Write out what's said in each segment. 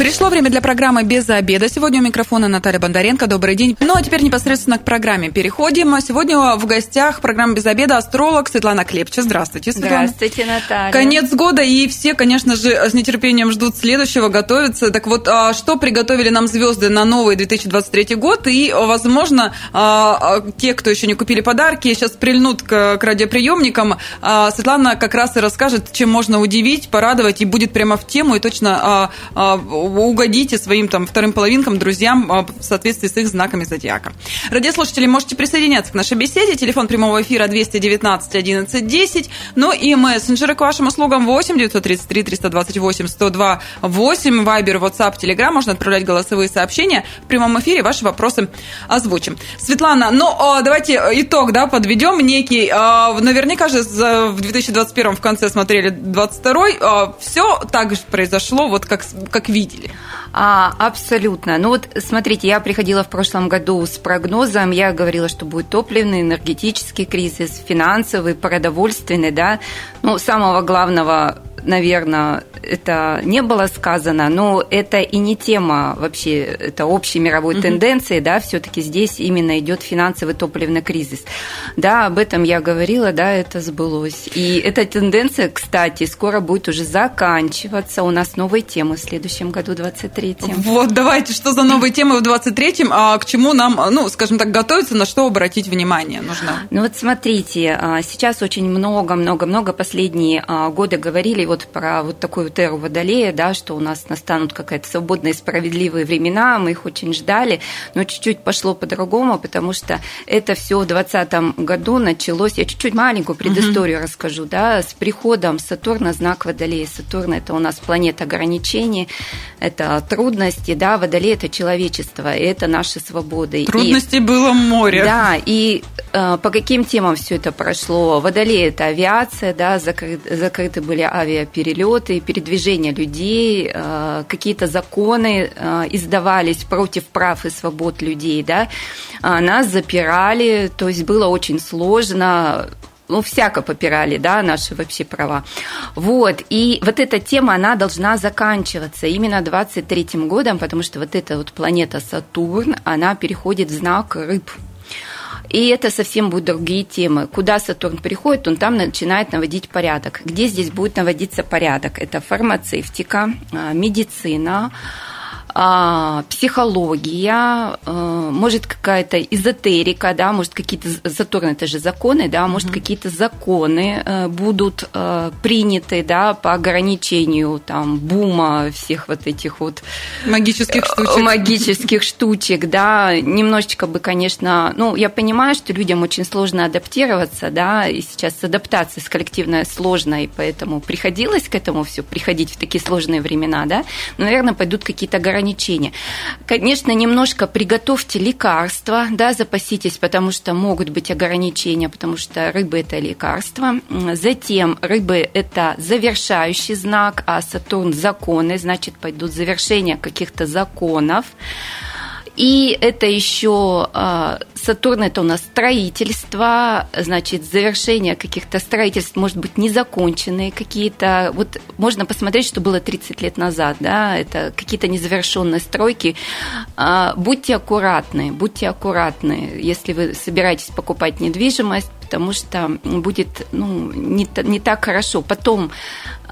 Пришло время для программы «Без обеда». Сегодня у микрофона Наталья Бондаренко. Добрый день. Ну, а теперь непосредственно к программе переходим. Сегодня в гостях программы «Без обеда» астролог Светлана Клепча. Здравствуйте, Светлана. Здравствуйте, Наталья. Конец года, и все, конечно же, с нетерпением ждут следующего, готовятся. Так вот, а что приготовили нам звезды на новый 2023 год? И, возможно, а, а, те, кто еще не купили подарки, сейчас прильнут к, к радиоприемникам. Светлана как раз и расскажет, чем можно удивить, порадовать, и будет прямо в тему, и точно угодите своим там вторым половинкам, друзьям а, в соответствии с их знаками зодиака. Радиослушатели, можете присоединяться к нашей беседе. Телефон прямого эфира 219 11 10. Ну и мессенджеры к вашим услугам 8 933 328 102 8. Вайбер, WhatsApp, Telegram. Можно отправлять голосовые сообщения. В прямом эфире ваши вопросы озвучим. Светлана, ну а, давайте итог да, подведем некий. А, наверняка же в 2021 в конце смотрели 22 Все так же произошло, вот как, как видели видели? А, абсолютно. Ну вот, смотрите, я приходила в прошлом году с прогнозом, я говорила, что будет топливный, энергетический кризис, финансовый, продовольственный, да. Ну, самого главного наверное, это не было сказано, но это и не тема вообще, это общей мировой угу. тенденции, да, все-таки здесь именно идет финансовый топливный кризис. Да, об этом я говорила, да, это сбылось. И эта тенденция, кстати, скоро будет уже заканчиваться. У нас новые темы в следующем году, 23-м. Вот, давайте, что за новые темы в 23-м, а к чему нам, ну, скажем так, готовиться, на что обратить внимание нужно? Ну вот смотрите, а, сейчас очень много-много-много последние а, годы говорили вот про вот такую вот эру Водолея, да, что у нас настанут какая-то свободные справедливые времена, мы их очень ждали, но чуть-чуть пошло по-другому, потому что это все в 2020 году началось, я чуть-чуть маленькую предысторию угу. расскажу, да, с приходом Сатурна, знак Водолея. Сатурн – это у нас планета ограничений, это трудности, да, Водолей – это человечество, и это наши свободы. Трудностей и, было море. Да, и по каким темам все это прошло? Водолей – это авиация, да, закры, закрыты были авиа авиаперелеты, передвижение людей, э, какие-то законы э, издавались против прав и свобод людей, да, а нас запирали, то есть было очень сложно, ну, всяко попирали, да, наши вообще права. Вот, и вот эта тема, она должна заканчиваться именно 23-м годом, потому что вот эта вот планета Сатурн, она переходит в знак рыб, и это совсем будут другие темы. Куда Сатурн приходит, он там начинает наводить порядок. Где здесь будет наводиться порядок? Это фармацевтика, а, медицина, психология, а, может какая-то эзотерика, да, может какие-то Сатурн это же законы, да, может mm-hmm. какие-то законы э, будут э, приняты, да, по ограничению там бума всех вот этих вот магических штучек, магических штучек, да, немножечко бы, конечно, ну я понимаю, что людям очень сложно адаптироваться, да, и сейчас адаптация с коллективной сложная, и поэтому приходилось к этому все приходить в такие сложные времена, да, но, наверное, пойдут какие-то ограничения ограничения. Конечно, немножко приготовьте лекарства, да, запаситесь, потому что могут быть ограничения, потому что рыбы – это лекарство. Затем рыбы – это завершающий знак, а Сатурн – законы, значит, пойдут завершения каких-то законов. И это еще а, Сатурн это у нас строительство, значит, завершение каких-то строительств, может быть, незаконченные какие-то. Вот можно посмотреть, что было 30 лет назад, да, это какие-то незавершенные стройки. А, будьте аккуратны, будьте аккуратны, если вы собираетесь покупать недвижимость, потому что будет ну, не, не так хорошо. Потом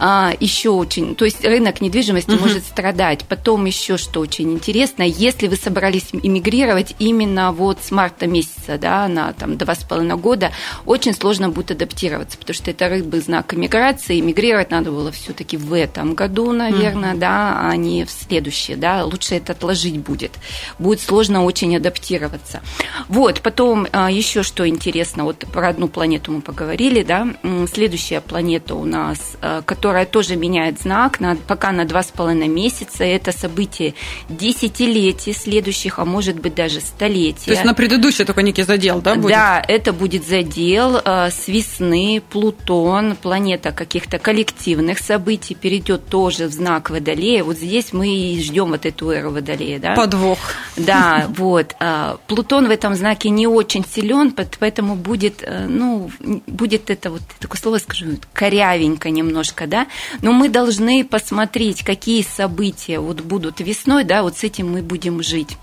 а, еще очень, то есть рынок недвижимости угу. может страдать. Потом еще что очень интересно, если вы собрались иммигрировать именно вот с марта месяца, да, на там два с половиной года, очень сложно будет адаптироваться, потому что это рыбы знак иммиграции, иммигрировать надо было все-таки в этом году, наверное, угу. да, а не в следующее, да, лучше это отложить будет. Будет сложно очень адаптироваться. Вот, потом а, еще что интересно, вот про одну планету мы поговорили, да, следующая планета у нас, э, которая тоже меняет знак на, пока на два с половиной месяца. Это событие десятилетий следующих, а может быть даже столетия. То есть на предыдущее только некий задел, да, будет? Да, это будет задел э, с весны. Плутон, планета каких-то коллективных событий, перейдет тоже в знак Водолея. Вот здесь мы и ждем вот эту эру Водолея. Да? Подвох. Да, вот. А, Плутон в этом знаке не очень силен, поэтому будет, э, ну, будет это вот такое слово скажу, корявенько немножко, да. Но мы должны посмотреть, какие события вот будут весной, да, вот с этим мы будем жить.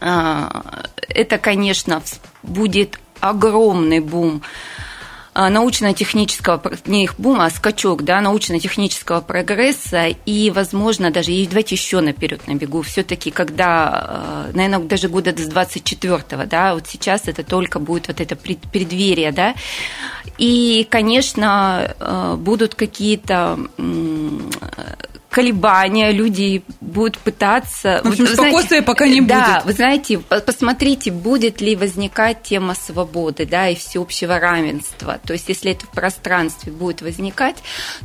А, это, конечно, будет огромный бум научно-технического, не их бума, а скачок, да, научно-технического прогресса, и, возможно, даже, и давайте еще наперед набегу, все-таки, когда, а, наверное, даже года до 24-го, да, вот сейчас это только будет вот это преддверие, да, и, конечно, а, будут какие-то колебания, люди будут пытаться... В общем, вы, спокойствия знаете, пока не да, будет. Да, вы знаете, посмотрите, будет ли возникать тема свободы, да, и всеобщего равенства. То есть, если это в пространстве будет возникать,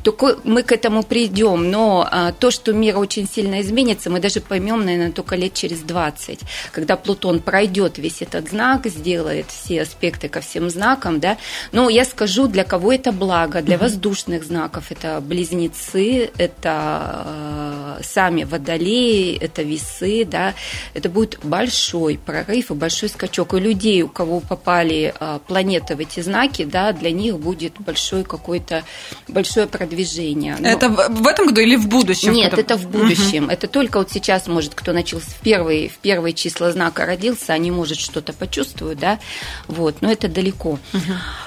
то мы к этому придем. Но а, то, что мир очень сильно изменится, мы даже поймем, наверное, только лет через 20, когда Плутон пройдет весь этот знак, сделает все аспекты ко всем знакам, да. Но я скажу, для кого это благо, для воздушных знаков это близнецы, это Э, сами водолеи, это весы, да, это будет большой прорыв и большой скачок. И людей, у кого попали э, планеты в эти знаки, да, для них будет большой какой-то большое продвижение. Но... Это в этом году или в будущем? Нет, это, это в будущем. Угу. Это только вот сейчас, может, кто начал в первые, в первые числа знака родился, они, может, что-то почувствуют, да, вот, но это далеко. Угу.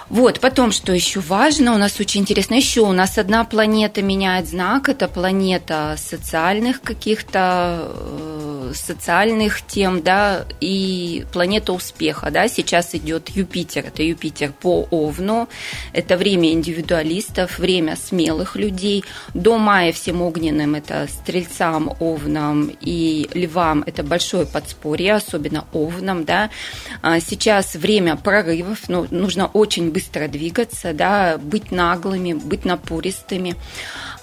Вот, потом, что еще важно, у нас очень интересно, еще у нас одна планета меняет знак, это планета социальных каких-то, э, социальных тем, да, и планета успеха, да, сейчас идет Юпитер, это Юпитер по Овну, это время индивидуалистов, время смелых людей, до мая всем огненным, это стрельцам, овнам и львам, это большое подспорье, особенно овнам, да, а сейчас время прорывов, ну, нужно очень быстро двигаться, да, быть наглыми, быть напористыми.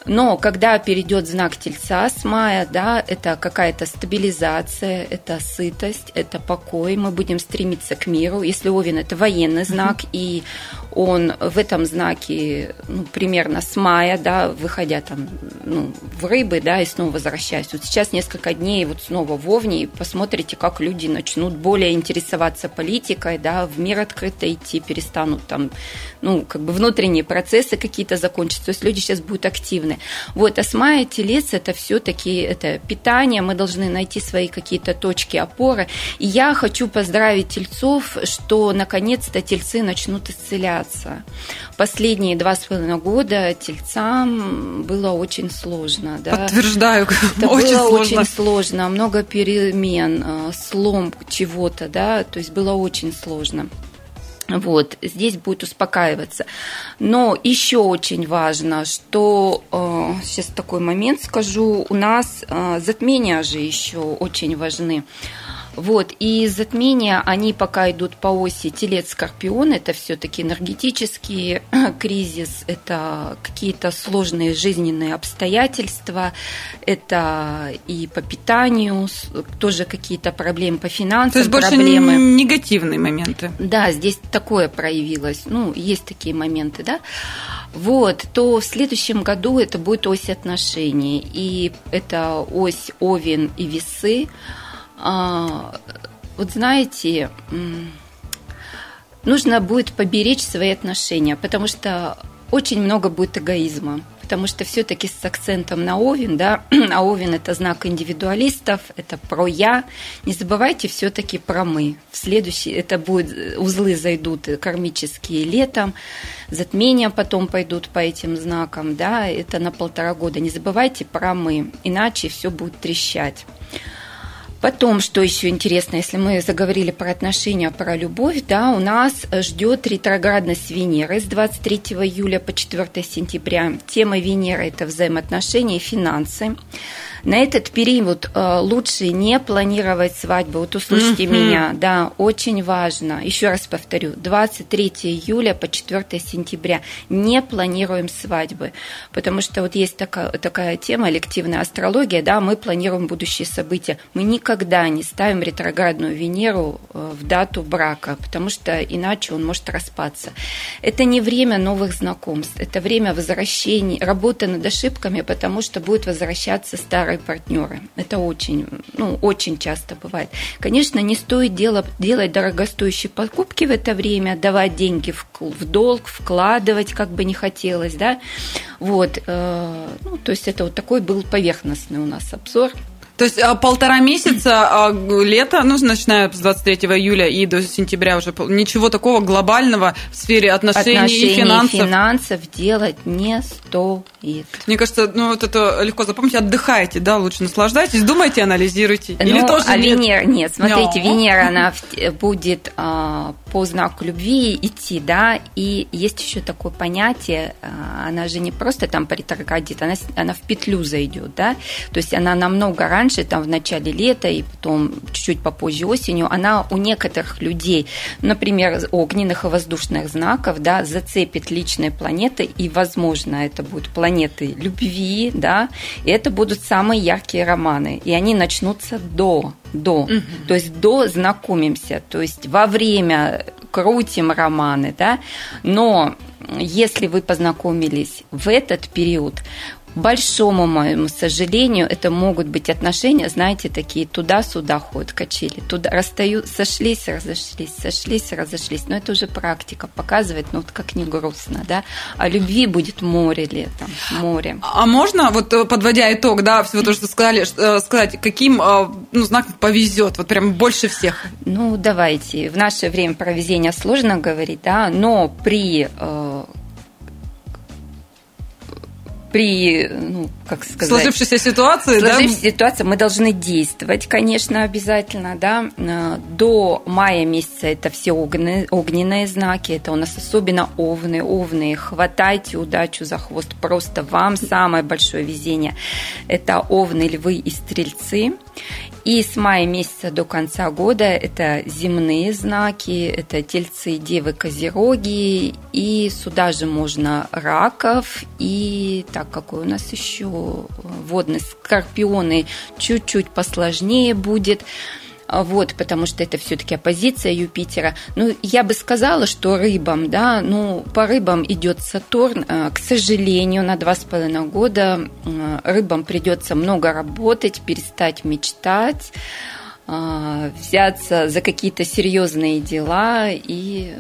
Но когда перейдет знак Тельца с мая, да, это какая-то стабилизация, это сытость, это покой, мы будем стремиться к миру. Если Овен – это военный знак, mm-hmm. и он в этом знаке ну, примерно с мая, да, выходя там ну, в рыбы, да, и снова возвращаясь. Вот сейчас несколько дней вот снова в Овне, и посмотрите, как люди начнут более интересоваться политикой, да, в мир открыто идти, перестанут там, ну, как бы внутренние процессы какие-то закончатся. То есть люди сейчас будут активны. Вот, а с мая телец – это все-таки это питание, мы должны найти свои какие-то точки опоры. И я хочу поздравить тельцов, что наконец-то тельцы начнут исцеляться. Последние два с половиной года тельцам было очень сложно. Да? Подтверждаю, это очень было сложно. очень сложно, много перемен, э, слом чего-то, да, то есть было очень сложно. Вот, здесь будет успокаиваться. Но еще очень важно, что э, сейчас такой момент скажу, у нас э, затмения же еще очень важны. Вот, и затмения, они пока идут по оси Телец-Скорпион, это все-таки энергетический кризис, это какие-то сложные жизненные обстоятельства, это и по питанию, тоже какие-то проблемы по финансам. То есть больше проблемы. негативные моменты. Да, здесь такое проявилось, ну, есть такие моменты, да. Вот, то в следующем году это будет ось отношений, и это ось Овен и Весы, вот знаете, нужно будет поберечь свои отношения, потому что очень много будет эгоизма, потому что все-таки с акцентом на Овен, да, а Овен это знак индивидуалистов, это про я. Не забывайте все-таки про мы. В следующий, это будет, узлы зайдут кармические летом, затмения потом пойдут по этим знакам, да, это на полтора года. Не забывайте про мы, иначе все будет трещать. Потом, что еще интересно, если мы заговорили про отношения, про любовь, да, у нас ждет ретроградность Венеры с 23 июля по 4 сентября. Тема Венеры – это взаимоотношения и финансы. На этот период э, лучше не планировать свадьбу. Вот услышьте mm-hmm. меня, да, очень важно. Еще раз повторю, 23 июля по 4 сентября не планируем свадьбы, потому что вот есть такая, такая тема, элективная астрология, да, мы планируем будущие события. Мы никогда не ставим ретроградную Венеру э, в дату брака, потому что иначе он может распаться. Это не время новых знакомств, это время возвращений, работы над ошибками, потому что будут возвращаться старые партнеры. Это очень, ну, очень часто бывает. Конечно, не стоит делать, делать дорогостоящие покупки в это время, давать деньги в, в долг, вкладывать, как бы не хотелось, да. Вот, э, ну, то есть это вот такой был поверхностный у нас обзор. То есть а, полтора месяца а, лета, ну, начиная с 23 июля и до сентября уже ничего такого глобального в сфере отношений, отношений и финансов. финансов делать не стоит. Мне кажется, ну, вот это легко запомнить. Отдыхайте, да, лучше наслаждайтесь, думайте, анализируйте. Ну, Или тоже а нет? Венера, нет, смотрите, Но. Венера, она будет а, по знаку любви идти, да, и есть еще такое понятие, а, она же не просто там по ретроградит, она, она в петлю зайдет, да, то есть она намного раньше, там в начале лета и потом чуть-чуть попозже осенью, она у некоторых людей, например, огненных и воздушных знаков, да, зацепит личные планеты, и, возможно, это будут планеты любви, да, и это будут самые яркие романы, и они начнутся до до, угу. то есть до знакомимся, то есть во время крутим романы, да, но если вы познакомились в этот период, большому моему сожалению, это могут быть отношения, знаете, такие туда-сюда ходят, качели. Туда расстаю, сошлись, разошлись, сошлись, разошлись. Но это уже практика показывает, ну вот как не грустно, да. А любви будет море летом, море. А можно, вот э, подводя итог, да, всего того, что сказали, э, сказать, каким э, ну, знаком повезет, вот прям больше всех? Ну, давайте. В наше время про везение сложно говорить, да, но при при, ну, как сказать... Сложившейся ситуации, сложившейся да? ситуации мы должны действовать, конечно, обязательно, да. Э, до мая месяца это все огненные, огненные знаки, это у нас особенно овны, овны, хватайте удачу за хвост, просто вам самое большое везение. Это овны, львы и стрельцы. И с мая месяца до конца года это земные знаки, это тельцы, девы, козероги, и сюда же можно раков, и так, какой у нас еще водный скорпионы чуть-чуть посложнее будет. А, вот, потому что это все-таки оппозиция Юпитера. Ну, я бы сказала, что рыбам, да, ну, по рыбам идет Сатурн. А, к сожалению, на два с половиной года а, рыбам придется много работать, перестать мечтать взяться за какие-то серьезные дела и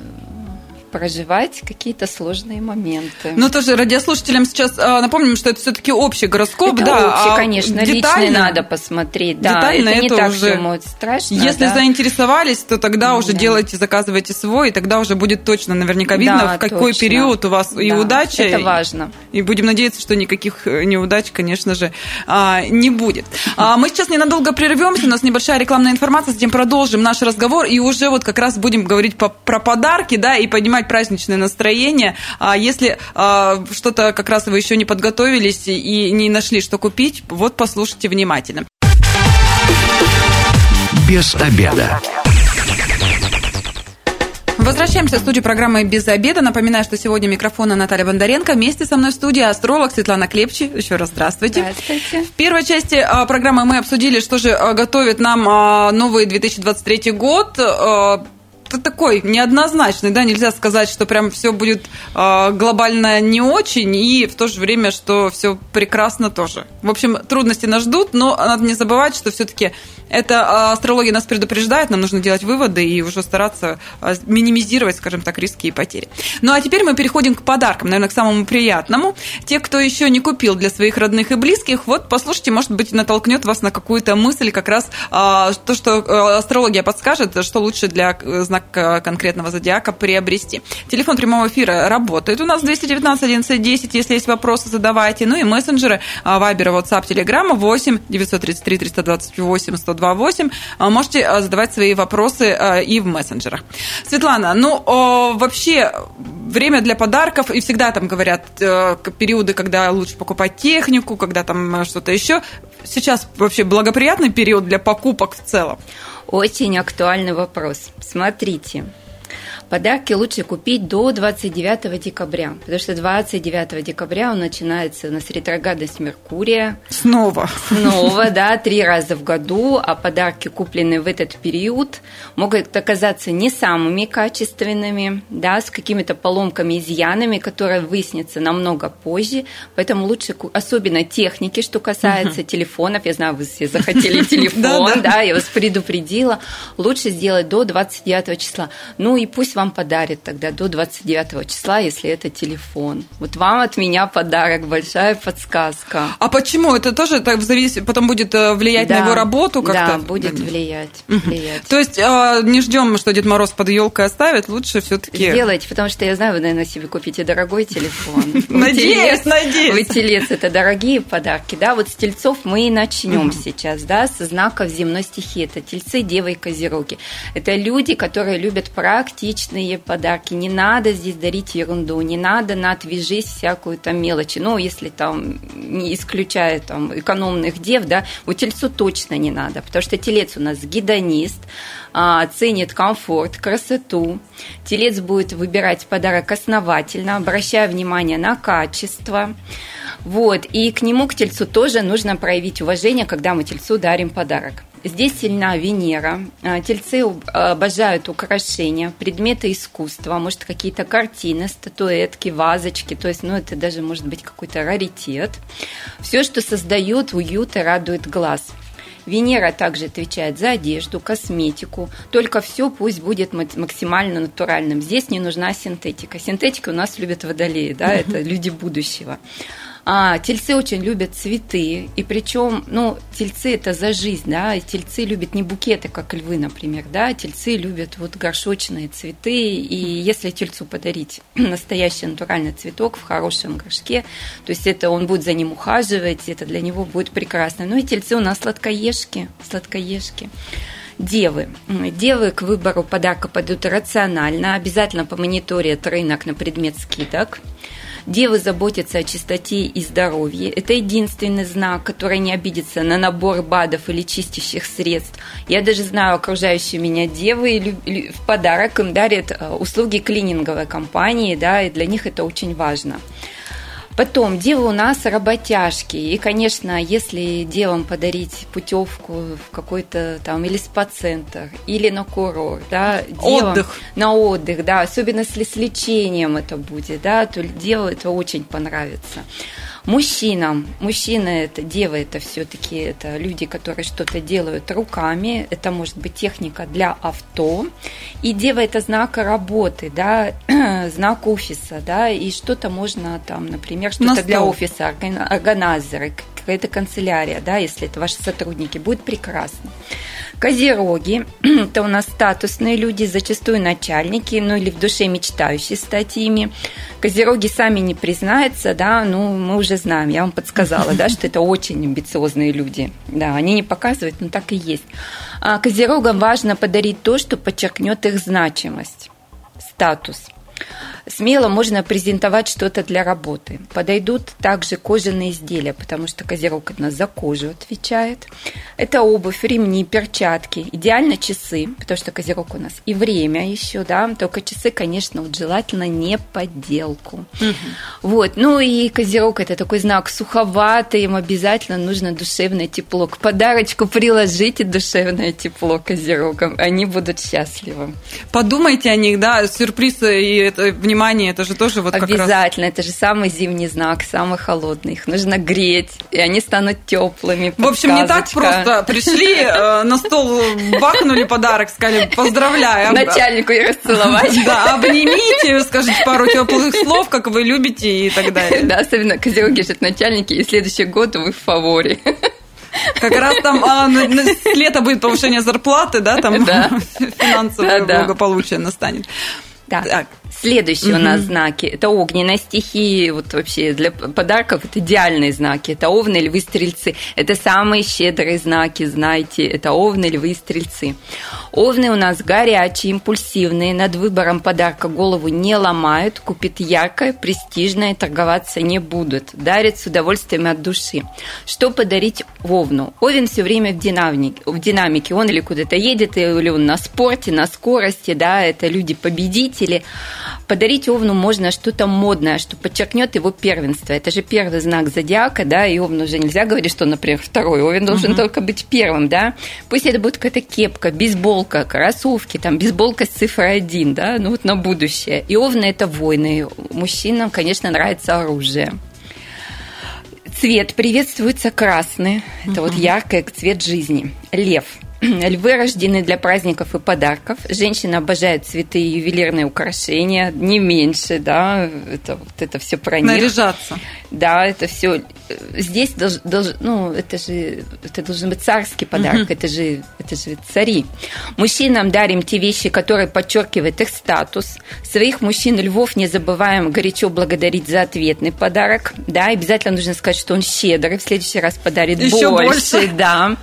проживать какие-то сложные моменты. Ну, тоже радиослушателям сейчас а, напомним, что это все-таки общий гороскоп, это да. Общий, а конечно, детально, личный надо посмотреть. Да, детально это не это так уже... страшно. Если да. заинтересовались, то тогда уже да. делайте, заказывайте свой, и тогда уже будет точно наверняка видно, да, в какой точно. период у вас да, и удача. Это важно. И, и будем надеяться, что никаких э, неудач, конечно же, а, не будет. А, мы сейчас ненадолго прервемся, у нас небольшая рекламная информация, затем продолжим наш разговор, и уже вот как раз будем говорить по, про подарки, да, и поднимать поднимать праздничное настроение. А если а, что-то как раз вы еще не подготовились и не нашли, что купить, вот послушайте внимательно. Без обеда. Возвращаемся в студию программы «Без обеда». Напоминаю, что сегодня микрофона Наталья Бондаренко. Вместе со мной в студии астролог Светлана Клепчи. Еще раз здравствуйте. Здравствуйте. В первой части а, программы мы обсудили, что же а, готовит нам а, новый 2023 год такой неоднозначный, да, нельзя сказать, что прям все будет э, глобально не очень, и в то же время, что все прекрасно тоже. В общем, трудности нас ждут, но надо не забывать, что все-таки это а, астрология нас предупреждает, нам нужно делать выводы и уже стараться а, минимизировать, скажем так, риски и потери. Ну а теперь мы переходим к подаркам, наверное, к самому приятному. Те, кто еще не купил для своих родных и близких, вот послушайте, может быть, натолкнет вас на какую-то мысль, как раз то, что астрология подскажет, что лучше для э, знака Э, конкретного зодиака приобрести. Телефон прямого эфира работает. У нас 219 11 10. Если есть вопросы, задавайте. Ну и мессенджеры Вайбера, WhatsApp, Telegram 8 933 328 128. Можете э, задавать свои вопросы э, и в мессенджерах. Светлана, ну вообще время для подарков, и всегда там говорят периоды, когда лучше покупать технику, когда там что-то еще. Сейчас вообще благоприятный период для покупок в целом? Очень актуальный вопрос. Смотрите, Подарки лучше купить до 29 декабря, потому что 29 декабря он начинается у нас ретроградность Меркурия. Снова. Снова, да, три раза в году, а подарки, купленные в этот период, могут оказаться не самыми качественными, да, с какими-то поломками, изъянами, которые выяснятся намного позже, поэтому лучше, особенно техники, что касается uh телефонов, я знаю, вы все захотели телефон, да, я вас предупредила, лучше сделать до 29 числа. Ну и пусть вам подарит тогда до 29 числа, если это телефон. Вот вам от меня подарок, большая подсказка. А почему? Это тоже так зависит, потом будет э, влиять да, на его работу как-то? Да, будет влиять. влиять. То есть э, не ждем, что Дед Мороз под елкой оставит, лучше все-таки. Сделайте, потому что я знаю, вы, наверное, себе купите дорогой телефон. Надеюсь, надеюсь. Вы телец, это дорогие подарки, да? Вот с тельцов мы и начнем сейчас, да, со знаков земной стихии. Это тельцы, девы и козероги. Это люди, которые любят практично личные подарки. Не надо здесь дарить ерунду, не надо на отвяжись всякую там мелочи. Ну, если там, не исключая там экономных дев, да, у тельцу точно не надо, потому что телец у нас гедонист, а, ценит комфорт, красоту. Телец будет выбирать подарок основательно, обращая внимание на качество. Вот, и к нему, к тельцу тоже нужно проявить уважение, когда мы тельцу дарим подарок. Здесь сильна Венера. А, тельцы обожают украшения, предметы искусства, может, какие-то картины, статуэтки, вазочки. То есть, ну, это даже может быть какой-то раритет. Все, что создает уют и радует глаз. Венера также отвечает за одежду, косметику. Только все пусть будет максимально натуральным. Здесь не нужна синтетика. Синтетика у нас любят водолеи, да, это люди будущего. А, тельцы очень любят цветы, и причем, ну, тельцы это за жизнь, да, и тельцы любят не букеты, как львы, например, да, тельцы любят вот горшочные цветы, и если тельцу подарить настоящий натуральный цветок в хорошем горшке, то есть это он будет за ним ухаживать, это для него будет прекрасно. Ну и тельцы у нас сладкоежки, сладкоежки. Девы. Девы к выбору подарка пойдут рационально, обязательно помониторят рынок на предмет скидок. Девы заботятся о чистоте и здоровье. Это единственный знак, который не обидится на набор БАДов или чистящих средств. Я даже знаю окружающие меня девы, в подарок им дарят э, услуги клининговой компании, да, и для них это очень важно. Потом, девы у нас работяжки. И, конечно, если девам подарить путевку в какой-то там или спа-центр, или на курорт, да, девам, отдых. на отдых, да, особенно если с лечением это будет, да, то деву это очень понравится. Мужчинам, мужчины это, девы это все-таки это люди, которые что-то делают руками, это может быть техника для авто, и дева это знак работы, да, знак офиса, да, и что-то можно там, например, что-то для офиса, органайзеры, какая-то канцелярия, да, если это ваши сотрудники, будет прекрасно. Козероги – это у нас статусные люди, зачастую начальники, ну или в душе мечтающие стать ими. Козероги сами не признаются, да, ну мы уже знаем, я вам подсказала, да, что это очень амбициозные люди. Да, они не показывают, но так и есть. А козерогам важно подарить то, что подчеркнет их значимость, статус – Смело можно презентовать что-то для работы. Подойдут также кожаные изделия, потому что козерог у нас за кожу отвечает. Это обувь, ремни, перчатки. Идеально часы, потому что козерог у нас и время еще, да. Только часы, конечно, вот желательно не подделку. Угу. Вот. Ну и козерог это такой знак суховатый, им обязательно нужно душевное тепло. К подарочку приложите душевное тепло козерогам, они будут счастливы. Подумайте о них, да, сюрпризы и это, внимание, это же тоже вот как Обязательно, это же самый зимний знак, самый холодный. Их нужно греть, и они станут теплыми. В общем, не так просто. Пришли, э, на стол бахнули подарок, сказали, поздравляю. Начальнику и расцеловать. Да, обнимите, скажите пару теплых слов, как вы любите и так далее. Да, особенно козероги же начальники, и следующий год вы в фаворе. Как раз там а, на, будет повышение зарплаты, да, там да. финансовое да, благополучие настанет. Да. Так. Следующие угу. у нас знаки – это огненная стихия. Вот вообще для подарков это идеальные знаки. Это овны, львы, стрельцы. Это самые щедрые знаки, знаете. Это овны, львы, стрельцы. Овны у нас горячие, импульсивные. Над выбором подарка голову не ломают. Купит яркое, престижное, торговаться не будут. Дарят с удовольствием от души. Что подарить Овну? Овен все время в динамике. В динамике. Он или куда-то едет, или он на спорте, на скорости. Да, это люди-победители. Подарить Овну можно что-то модное, что подчеркнет его первенство. Это же первый знак зодиака, да, и Овну уже нельзя говорить, что, например, второй. Овен должен угу. только быть первым, да. Пусть это будет какая-то кепка, бейсболка, кроссовки, там, бейсболка с цифрой один, да, ну вот на будущее. И Овны – это войны. Мужчинам, конечно, нравится оружие. Цвет приветствуется красный. Это угу. вот яркий цвет жизни. Лев – Львы рождены для праздников и подарков. Женщины обожают цветы и ювелирные украшения, не меньше, да, это вот это все про них. Наряжаться. Да, это все. Здесь долж, долж, ну, это же это должен быть царский подарок, это же это же цари. Мужчинам дарим те вещи, которые подчеркивают их статус. Своих мужчин львов не забываем горячо благодарить за ответный подарок, да, обязательно нужно сказать, что он щедрый, в следующий раз подарит Еще больше, больше, да.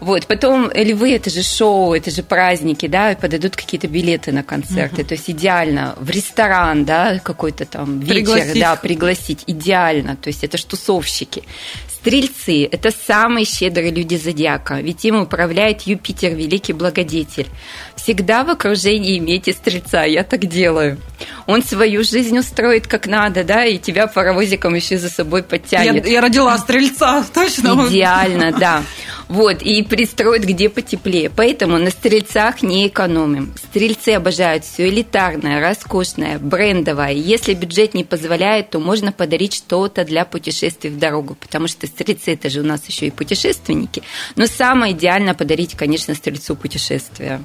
Вот, потом львы, это же шоу, это же праздники, да, подойдут какие-то билеты на концерты, угу. то есть идеально в ресторан, да, какой-то там вечер, пригласить. да, пригласить, идеально, то есть это ж тусовщики. Стрельцы – это самые щедрые люди зодиака, ведь им управляет Юпитер, великий благодетель. Всегда в окружении имейте стрельца, я так делаю. Он свою жизнь устроит как надо, да, и тебя паровозиком еще за собой подтянет. Я, я родила стрельца, точно. Идеально, да. Вот, и пристроит где потеплее. Поэтому на стрельцах не экономим. Стрельцы обожают все элитарное, роскошное, брендовое. Если бюджет не позволяет, то можно подарить что-то для путешествий в дорогу, потому что стрельцы это же у нас еще и путешественники. Но самое идеально подарить, конечно, стрельцу путешествия.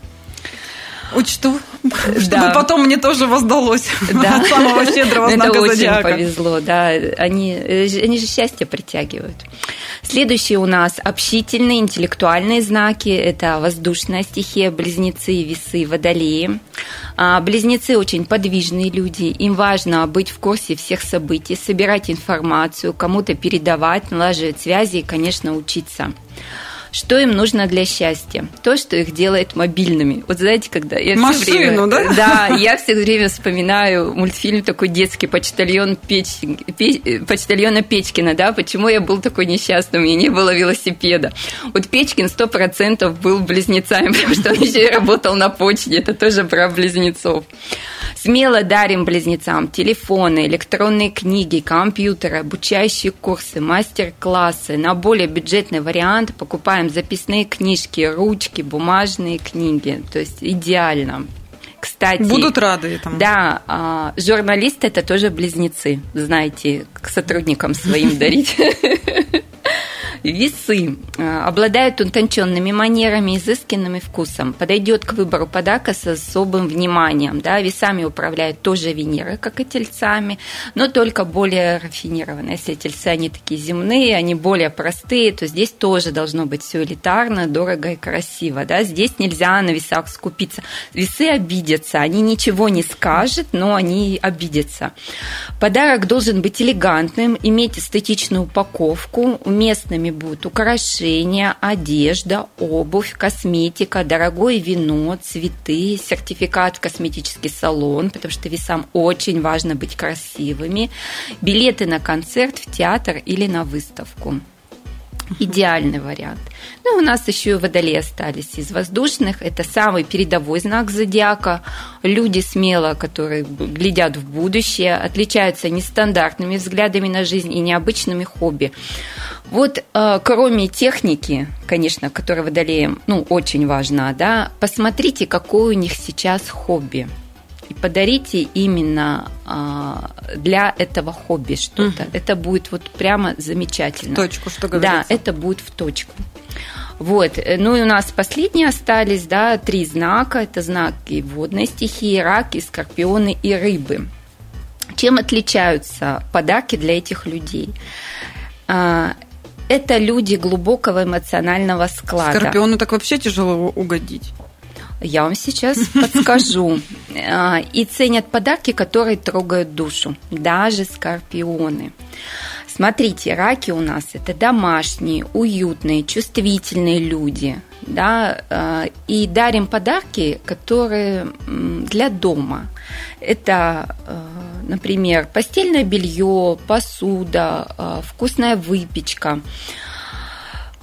Учту, чтобы потом мне тоже воздалось да. от самого щедрого знака Это очень повезло, да. Они, они же счастье притягивают. Следующие у нас общительные, интеллектуальные знаки. Это воздушная стихия, близнецы, весы, водолеи. А, близнецы очень подвижные люди. Им важно быть в курсе всех событий, собирать информацию, кому-то передавать, налаживать связи и, конечно, учиться. Что им нужно для счастья? То, что их делает мобильными. Вот знаете, когда я Машину, все время, да? Да, я все время вспоминаю мультфильм такой детский «Почтальон Печ... Печ... Почтальона Печкина», да, почему я был такой несчастный, у меня не было велосипеда. Вот Печкин сто процентов был близнецами, потому что он еще и работал на почте, это тоже про близнецов. Смело дарим близнецам телефоны, электронные книги, компьютеры, обучающие курсы, мастер-классы. На более бюджетный вариант покупаем записные книжки, ручки, бумажные книги. То есть идеально. Кстати, будут рады этому. Да, а, журналисты это тоже близнецы, знаете, к сотрудникам своим дарить. Весы э, обладают утонченными манерами, изысканным вкусом. Подойдет к выбору подарка с особым вниманием. Да? Весами управляют тоже Венера, как и тельцами, но только более рафинированно. Если тельцы, они такие земные, они более простые, то здесь тоже должно быть все элитарно, дорого и красиво. Да? Здесь нельзя на весах скупиться. Весы обидятся, они ничего не скажут, но они обидятся. Подарок должен быть элегантным, иметь эстетичную упаковку, уместными будут украшения, одежда, обувь, косметика, дорогое вино, цветы, сертификат в косметический салон, потому что весам очень важно быть красивыми, билеты на концерт, в театр или на выставку. Идеальный вариант. Ну, у нас еще и водолеи остались из воздушных. Это самый передовой знак зодиака. Люди смело, которые глядят в будущее, отличаются нестандартными взглядами на жизнь и необычными хобби. Вот э, кроме техники, конечно, которая водолеем, ну, очень важна, да, посмотрите, какое у них сейчас хобби и подарите именно а, для этого хобби что-то. Угу. Это будет вот прямо замечательно. точку, что говорится. Да, это будет в точку. Вот. Ну и у нас последние остались, да, три знака. Это знаки водной стихии, раки, скорпионы и рыбы. Чем отличаются подарки для этих людей? А, это люди глубокого эмоционального склада. Скорпиону так вообще тяжело угодить. Я вам сейчас подскажу. а, и ценят подарки, которые трогают душу, даже скорпионы. Смотрите, раки у нас это домашние, уютные, чувствительные люди, да, а, и дарим подарки, которые для дома. Это, а, например, постельное белье, посуда, вкусная выпечка.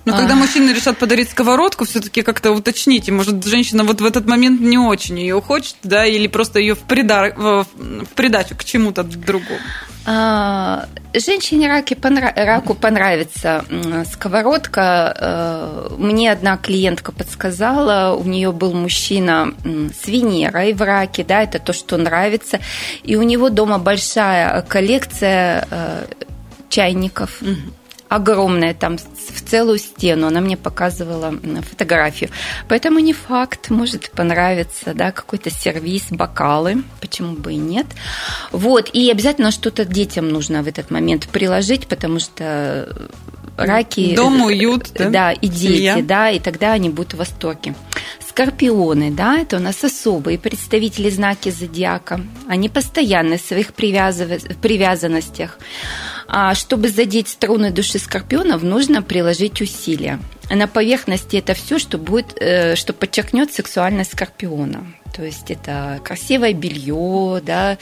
Но когда мужчины решат подарить сковородку, все-таки как-то уточните, может, женщина вот в этот момент не очень ее хочет, да, или просто ее в, придар... в придачу к чему-то другому. А, женщине раки понрав... раку понравится сковородка. Э, мне одна клиентка подсказала, у нее был мужчина с Венерой в раке, да, это то, что нравится, и у него дома большая коллекция э, чайников. Угу огромная, там в целую стену. Она мне показывала фотографию. Поэтому не факт, может понравиться, да, какой-то сервис, бокалы, почему бы и нет. Вот, и обязательно что-то детям нужно в этот момент приложить, потому что раки... Дом, уют, да? Да, и дети, Семья. да, и тогда они будут в восторге. Скорпионы, да, это у нас особые представители знаки зодиака. Они постоянны в своих привязанностях. А чтобы задеть струны души скорпионов, нужно приложить усилия. На поверхности это все, что будет, э, что подчеркнет сексуальность скорпиона. То есть это красивое белье, да,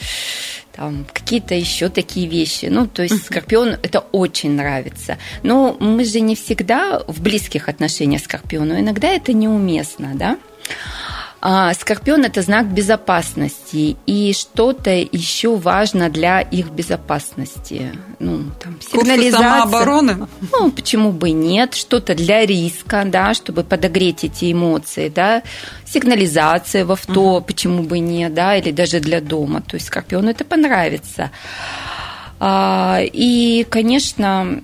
там какие-то еще такие вещи. Ну, то есть скорпион это очень нравится. Но мы же не всегда в близких отношениях с скорпионом. Иногда это неуместно, да. А, Скорпион – это знак безопасности, и что-то еще важно для их безопасности. Ну, там, сигнализация. самообороны? Ну, почему бы нет. Что-то для риска, да, чтобы подогреть эти эмоции, да. Сигнализация в авто, угу. почему бы нет, да, или даже для дома. То есть Скорпиону это понравится. А, и, конечно,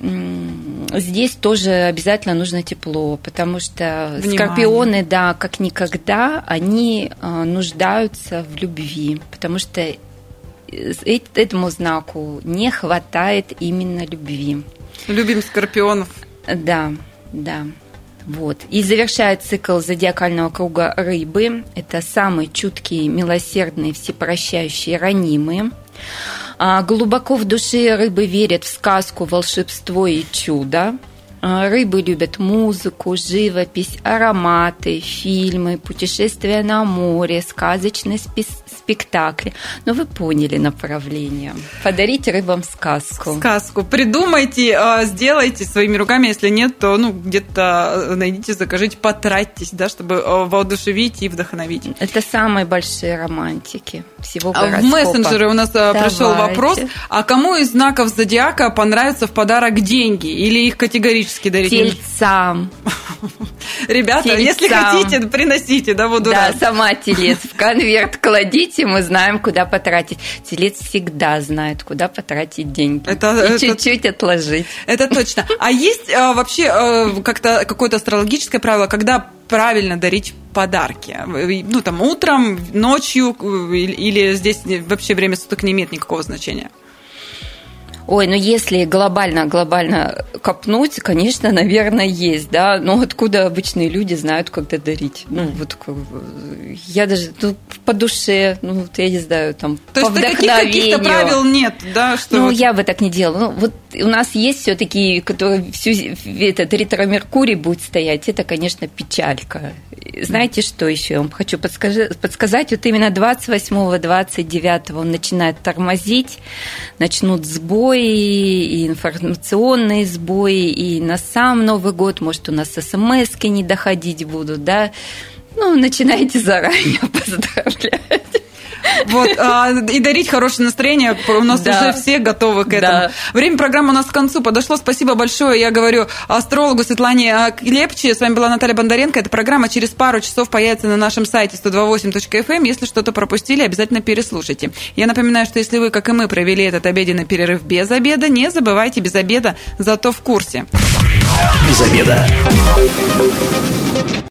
здесь тоже обязательно нужно тепло, потому что Внимание. скорпионы, да, как никогда, они а, нуждаются в любви, потому что этому знаку не хватает именно любви. Любим скорпионов. Да, да. Вот. И завершает цикл зодиакального круга рыбы. Это самые чуткие, милосердные, всепрощающие, ранимые. А, глубоко в душе рыбы верят в сказку, волшебство и чудо. А, рыбы любят музыку, живопись, ароматы, фильмы, путешествия на море, сказочные спектакли. Но вы поняли направление. Подарите рыбам сказку. Сказку. Придумайте, а, сделайте своими руками. Если нет, то ну, где-то э, найдите, закажите, потратьтесь, да, чтобы э, воодушевить и вдохновить. Это самые большие романтики всего гороскопа. В мессенджере у нас э, Давайте. пришел вопрос, а кому из знаков зодиака понравится в подарок деньги или их категорически дарить? Тельцам. Ребята, Тельцам. если хотите, приносите, да, буду Да, рад. сама телец в конверт кладите, мы знаем, куда потратить. Телец всегда знает, куда потратить деньги. Это, и чуть-чуть отложить. Это точно. А есть а, вообще а, как-то какое-то астрологическое правило, когда правильно дарить подарки? Ну, там, утром, ночью или здесь вообще время суток не имеет никакого значения? Ой, ну если глобально, глобально копнуть, конечно, наверное, есть, да. Но откуда обычные люди знают, когда дарить? Ну, вот я даже ну, по душе, ну, я не знаю, там, То по есть каких-то правил нет, да? Что ну, вот... я бы так не делала. Ну, вот у нас есть все такие, которые всю этот ретро-меркурий будет стоять. Это, конечно, печалька. Знаете, что еще я вам хочу подскажи, подсказать? Вот именно 28-29 он начинает тормозить, начнут сбои, и информационные сбои, и на сам Новый год, может, у нас смс не доходить будут, да? Ну, начинайте заранее поздравлять. Вот, а, и дарить хорошее настроение. У нас да. уже все готовы к этому. Да. Время программы у нас к концу подошло. Спасибо большое. Я говорю астрологу Светлане Клепче. С вами была Наталья Бондаренко. Эта программа через пару часов появится на нашем сайте 128.fm. Эм. Если что-то пропустили, обязательно переслушайте. Я напоминаю, что если вы, как и мы, провели этот обеденный перерыв без обеда, не забывайте без обеда, зато в курсе. Без обеда.